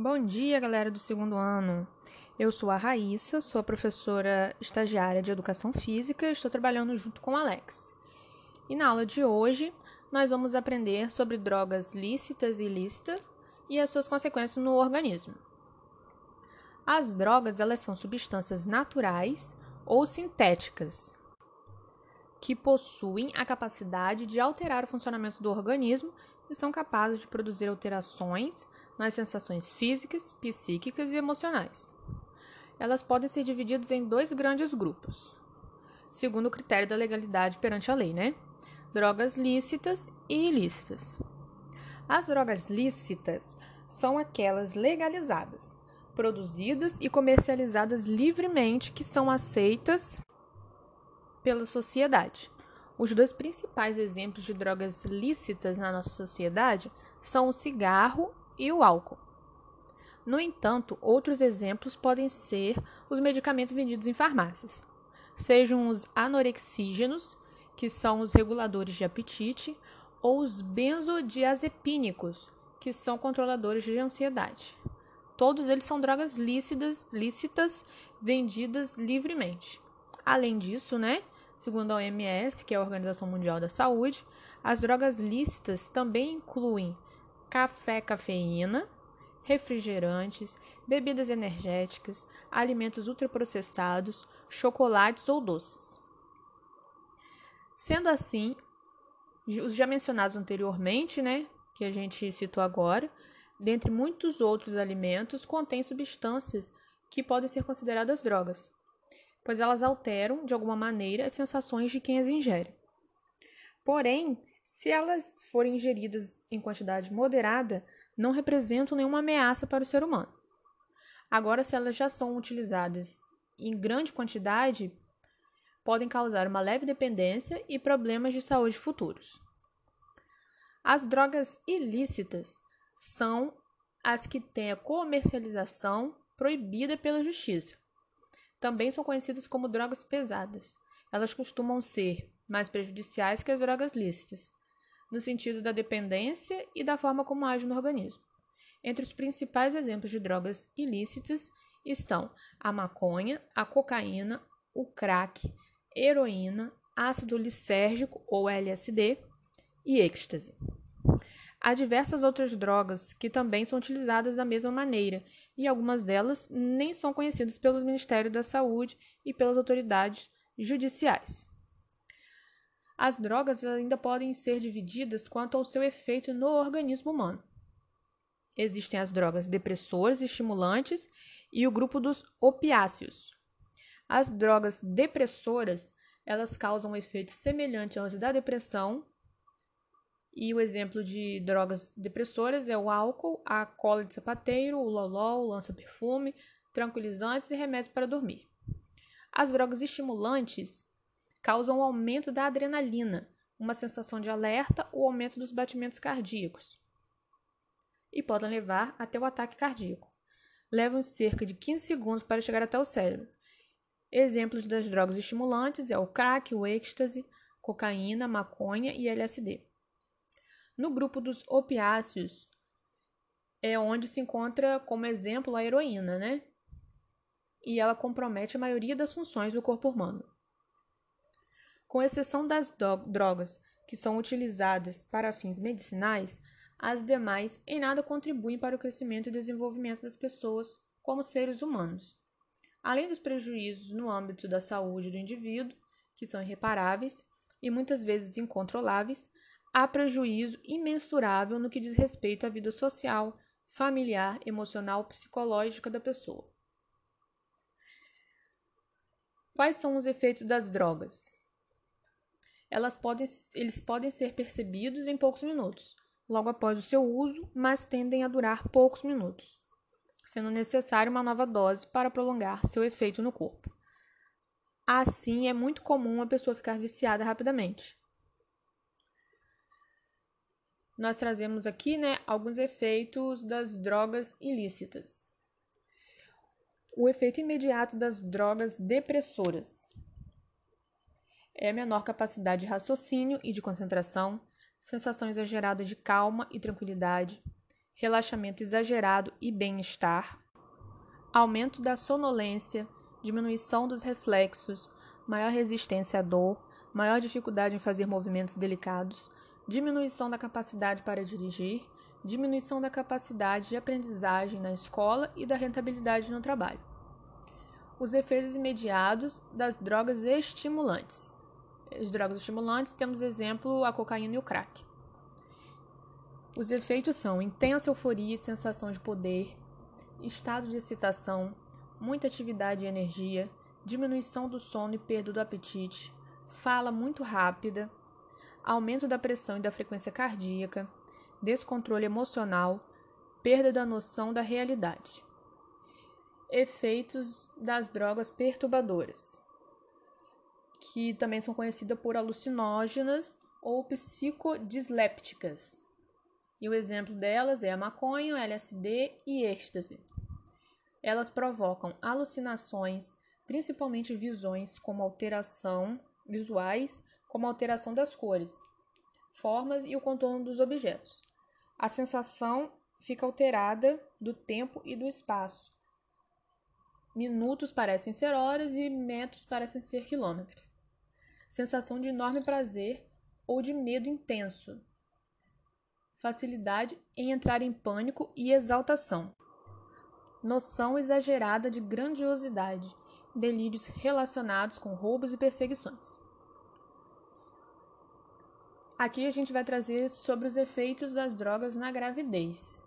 Bom dia, galera do segundo ano. Eu sou a Raíssa, sou a professora estagiária de Educação Física estou trabalhando junto com o Alex. E na aula de hoje, nós vamos aprender sobre drogas lícitas e ilícitas e as suas consequências no organismo. As drogas, elas são substâncias naturais ou sintéticas que possuem a capacidade de alterar o funcionamento do organismo e são capazes de produzir alterações nas sensações físicas, psíquicas e emocionais. Elas podem ser divididas em dois grandes grupos, segundo o critério da legalidade perante a lei, né? Drogas lícitas e ilícitas. As drogas lícitas são aquelas legalizadas, produzidas e comercializadas livremente que são aceitas pela sociedade. Os dois principais exemplos de drogas lícitas na nossa sociedade são o cigarro e o álcool. No entanto, outros exemplos podem ser os medicamentos vendidos em farmácias, sejam os anorexígenos, que são os reguladores de apetite, ou os benzodiazepínicos, que são controladores de ansiedade. Todos eles são drogas lícitas, lícitas vendidas livremente. Além disso, né, segundo a OMS, que é a Organização Mundial da Saúde, as drogas lícitas também incluem café, cafeína, refrigerantes, bebidas energéticas, alimentos ultraprocessados, chocolates ou doces. Sendo assim, os já mencionados anteriormente, né, que a gente citou agora, dentre muitos outros alimentos, contêm substâncias que podem ser consideradas drogas, pois elas alteram, de alguma maneira, as sensações de quem as ingere. Porém, se elas forem ingeridas em quantidade moderada, não representam nenhuma ameaça para o ser humano. Agora, se elas já são utilizadas em grande quantidade, podem causar uma leve dependência e problemas de saúde futuros. As drogas ilícitas são as que têm a comercialização proibida pela justiça. Também são conhecidas como drogas pesadas. Elas costumam ser mais prejudiciais que as drogas lícitas, no sentido da dependência e da forma como age no organismo. Entre os principais exemplos de drogas ilícitas estão a maconha, a cocaína, o crack, heroína, ácido lisérgico ou LSD e êxtase. Há diversas outras drogas que também são utilizadas da mesma maneira, e algumas delas nem são conhecidas pelo Ministério da Saúde e pelas autoridades judiciais. As drogas ainda podem ser divididas quanto ao seu efeito no organismo humano. Existem as drogas depressoras estimulantes e o grupo dos opiáceos. As drogas depressoras, elas causam um efeito semelhante aos da depressão, e o exemplo de drogas depressoras é o álcool, a cola de sapateiro, o loló, o lança-perfume, tranquilizantes e remédios para dormir. As drogas estimulantes causam o aumento da adrenalina, uma sensação de alerta ou aumento dos batimentos cardíacos. E podem levar até o ataque cardíaco. Levam cerca de 15 segundos para chegar até o cérebro. Exemplos das drogas estimulantes é o crack, o êxtase, cocaína, maconha e LSD. No grupo dos opiáceos é onde se encontra como exemplo a heroína, né? E ela compromete a maioria das funções do corpo humano. Com exceção das drogas que são utilizadas para fins medicinais, as demais em nada contribuem para o crescimento e desenvolvimento das pessoas como seres humanos. Além dos prejuízos no âmbito da saúde do indivíduo, que são irreparáveis e muitas vezes incontroláveis, há prejuízo imensurável no que diz respeito à vida social, familiar, emocional, psicológica da pessoa. Quais são os efeitos das drogas? Elas podem, eles podem ser percebidos em poucos minutos, logo após o seu uso, mas tendem a durar poucos minutos, sendo necessária uma nova dose para prolongar seu efeito no corpo. Assim, é muito comum a pessoa ficar viciada rapidamente. Nós trazemos aqui né, alguns efeitos das drogas ilícitas. O efeito imediato das drogas depressoras é a menor capacidade de raciocínio e de concentração, sensação exagerada de calma e tranquilidade, relaxamento exagerado e bem-estar, aumento da sonolência, diminuição dos reflexos, maior resistência à dor, maior dificuldade em fazer movimentos delicados, diminuição da capacidade para dirigir, diminuição da capacidade de aprendizagem na escola e da rentabilidade no trabalho. Os efeitos imediatos das drogas estimulantes. As drogas estimulantes temos exemplo a cocaína e o crack. Os efeitos são intensa euforia e sensação de poder, estado de excitação, muita atividade e energia, diminuição do sono e perda do apetite, fala muito rápida, aumento da pressão e da frequência cardíaca, descontrole emocional, perda da noção da realidade. Efeitos das drogas perturbadoras, que também são conhecidas por alucinógenas ou psicodislépticas. E o exemplo delas é a maconha, LSD e êxtase. Elas provocam alucinações, principalmente visões como alteração visuais, como alteração das cores, formas e o contorno dos objetos. A sensação fica alterada do tempo e do espaço. Minutos parecem ser horas e metros parecem ser quilômetros. Sensação de enorme prazer ou de medo intenso, facilidade em entrar em pânico e exaltação, noção exagerada de grandiosidade, delírios relacionados com roubos e perseguições. Aqui a gente vai trazer sobre os efeitos das drogas na gravidez.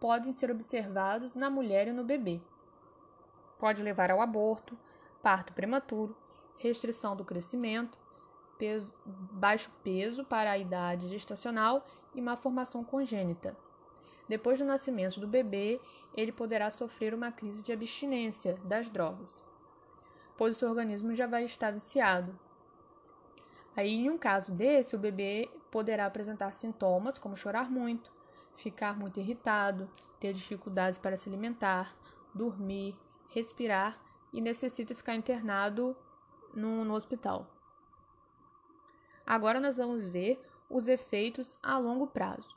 Podem ser observados na mulher e no bebê. Pode levar ao aborto, parto prematuro, restrição do crescimento, peso, baixo peso para a idade gestacional e má formação congênita. Depois do nascimento do bebê, ele poderá sofrer uma crise de abstinência das drogas, pois o seu organismo já vai estar viciado. Aí, em um caso desse, o bebê poderá apresentar sintomas como chorar muito, ficar muito irritado, ter dificuldades para se alimentar, dormir, respirar e necessita ficar internado no, no hospital. Agora nós vamos ver os efeitos a longo prazo.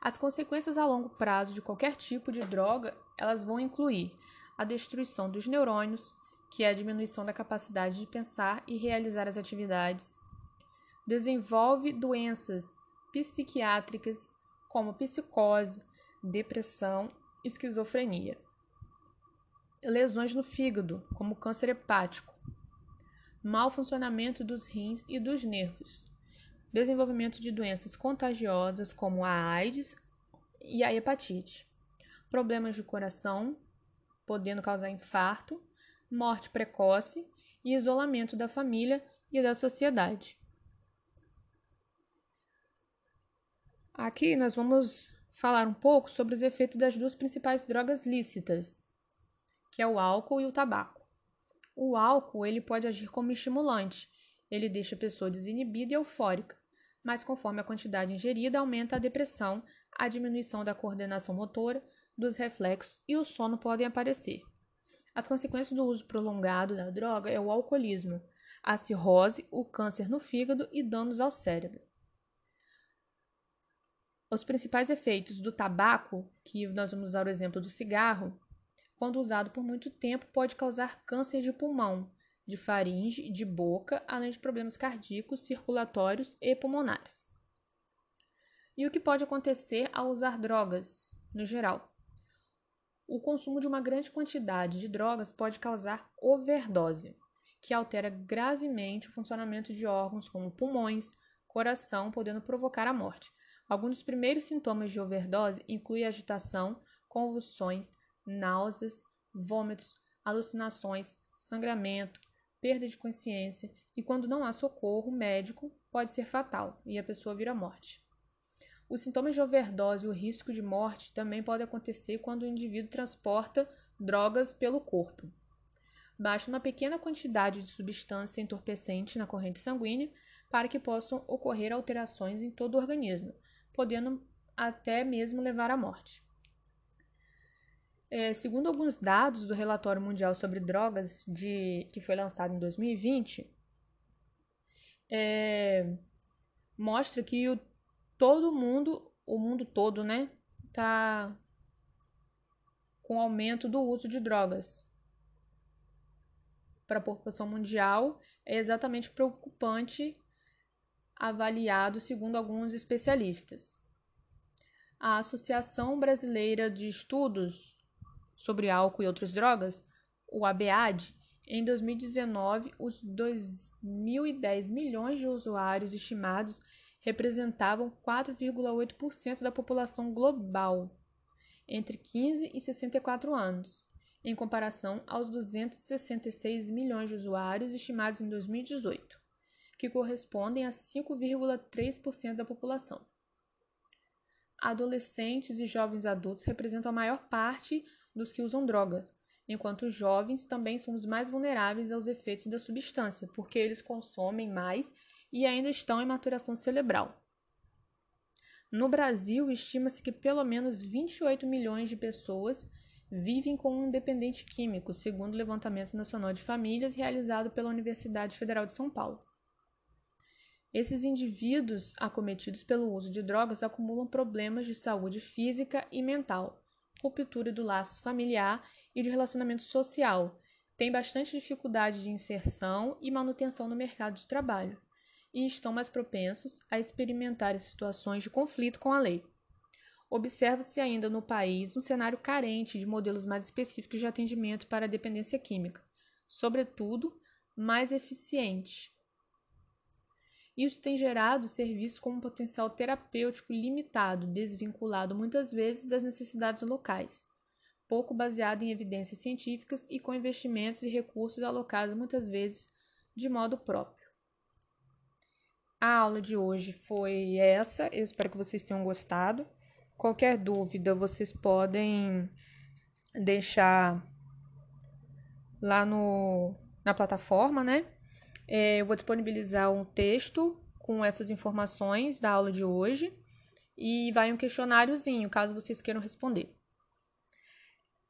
As consequências a longo prazo de qualquer tipo de droga, elas vão incluir a destruição dos neurônios, que é a diminuição da capacidade de pensar e realizar as atividades. Desenvolve doenças psiquiátricas como psicose, depressão, esquizofrenia. Lesões no fígado, como câncer hepático, mau funcionamento dos rins e dos nervos, desenvolvimento de doenças contagiosas como a AIDS e a hepatite, problemas de coração, podendo causar infarto, morte precoce e isolamento da família e da sociedade. Aqui nós vamos falar um pouco sobre os efeitos das duas principais drogas lícitas, que é o álcool e o tabaco. O álcool ele pode agir como estimulante. Ele deixa a pessoa desinibida e eufórica, mas conforme a quantidade ingerida aumenta a depressão, a diminuição da coordenação motora, dos reflexos e o sono podem aparecer. As consequências do uso prolongado da droga é o alcoolismo, a cirrose, o câncer no fígado e danos ao cérebro. Os principais efeitos do tabaco, que nós vamos usar o exemplo do cigarro, quando usado por muito tempo, pode causar câncer de pulmão, de faringe de boca, além de problemas cardíacos, circulatórios e pulmonares. E o que pode acontecer ao usar drogas, no geral? O consumo de uma grande quantidade de drogas pode causar overdose, que altera gravemente o funcionamento de órgãos como pulmões, coração, podendo provocar a morte. Alguns dos primeiros sintomas de overdose incluem agitação, convulsões, náuseas, vômitos, alucinações, sangramento, perda de consciência e, quando não há socorro médico, pode ser fatal e a pessoa vira morte. Os sintomas de overdose e o risco de morte também podem acontecer quando o indivíduo transporta drogas pelo corpo. Basta uma pequena quantidade de substância entorpecente na corrente sanguínea para que possam ocorrer alterações em todo o organismo, podendo até mesmo levar à morte. É, segundo alguns dados do relatório mundial sobre drogas de, que foi lançado em 2020, é, mostra que o, todo mundo, o mundo todo, né, está com aumento do uso de drogas. Para a população mundial, é exatamente preocupante, avaliado segundo alguns especialistas. A Associação Brasileira de Estudos sobre Álcool e Outras Drogas, o ABAD, em 2019, os 2.010 milhões de usuários estimados representavam 4,8% da população global entre 15 e 64 anos, em comparação aos 266 milhões de usuários estimados em 2018, que correspondem a 5,3% da população. Adolescentes e jovens adultos representam a maior parte dos que usam drogas, enquanto os jovens também são os mais vulneráveis aos efeitos da substância, porque eles consomem mais e ainda estão em maturação cerebral. No Brasil, estima-se que pelo menos 28 milhões de pessoas vivem com um dependente químico, segundo o Levantamento Nacional de Famílias realizado pela Universidade Federal de São Paulo. Esses indivíduos acometidos pelo uso de drogas acumulam problemas de saúde física e mental, ruptura do laço familiar e de relacionamento social, têm bastante dificuldade de inserção e manutenção no mercado de trabalho e estão mais propensos a experimentar situações de conflito com a lei. Observa-se ainda no país um cenário carente de modelos mais específicos de atendimento para a dependência química, sobretudo mais eficiente. Isso tem gerado serviços com um potencial terapêutico limitado, desvinculado muitas vezes das necessidades locais pouco baseado em evidências científicas e com investimentos e recursos alocados muitas vezes de modo próprio. A aula de hoje foi essa, eu espero que vocês tenham gostado. Qualquer dúvida, vocês podem deixar lá no, na plataforma, né? É, eu vou disponibilizar um texto com essas informações da aula de hoje e vai um questionáriozinho, caso vocês queiram responder.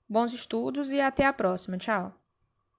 Bons estudos e até a próxima. Tchau.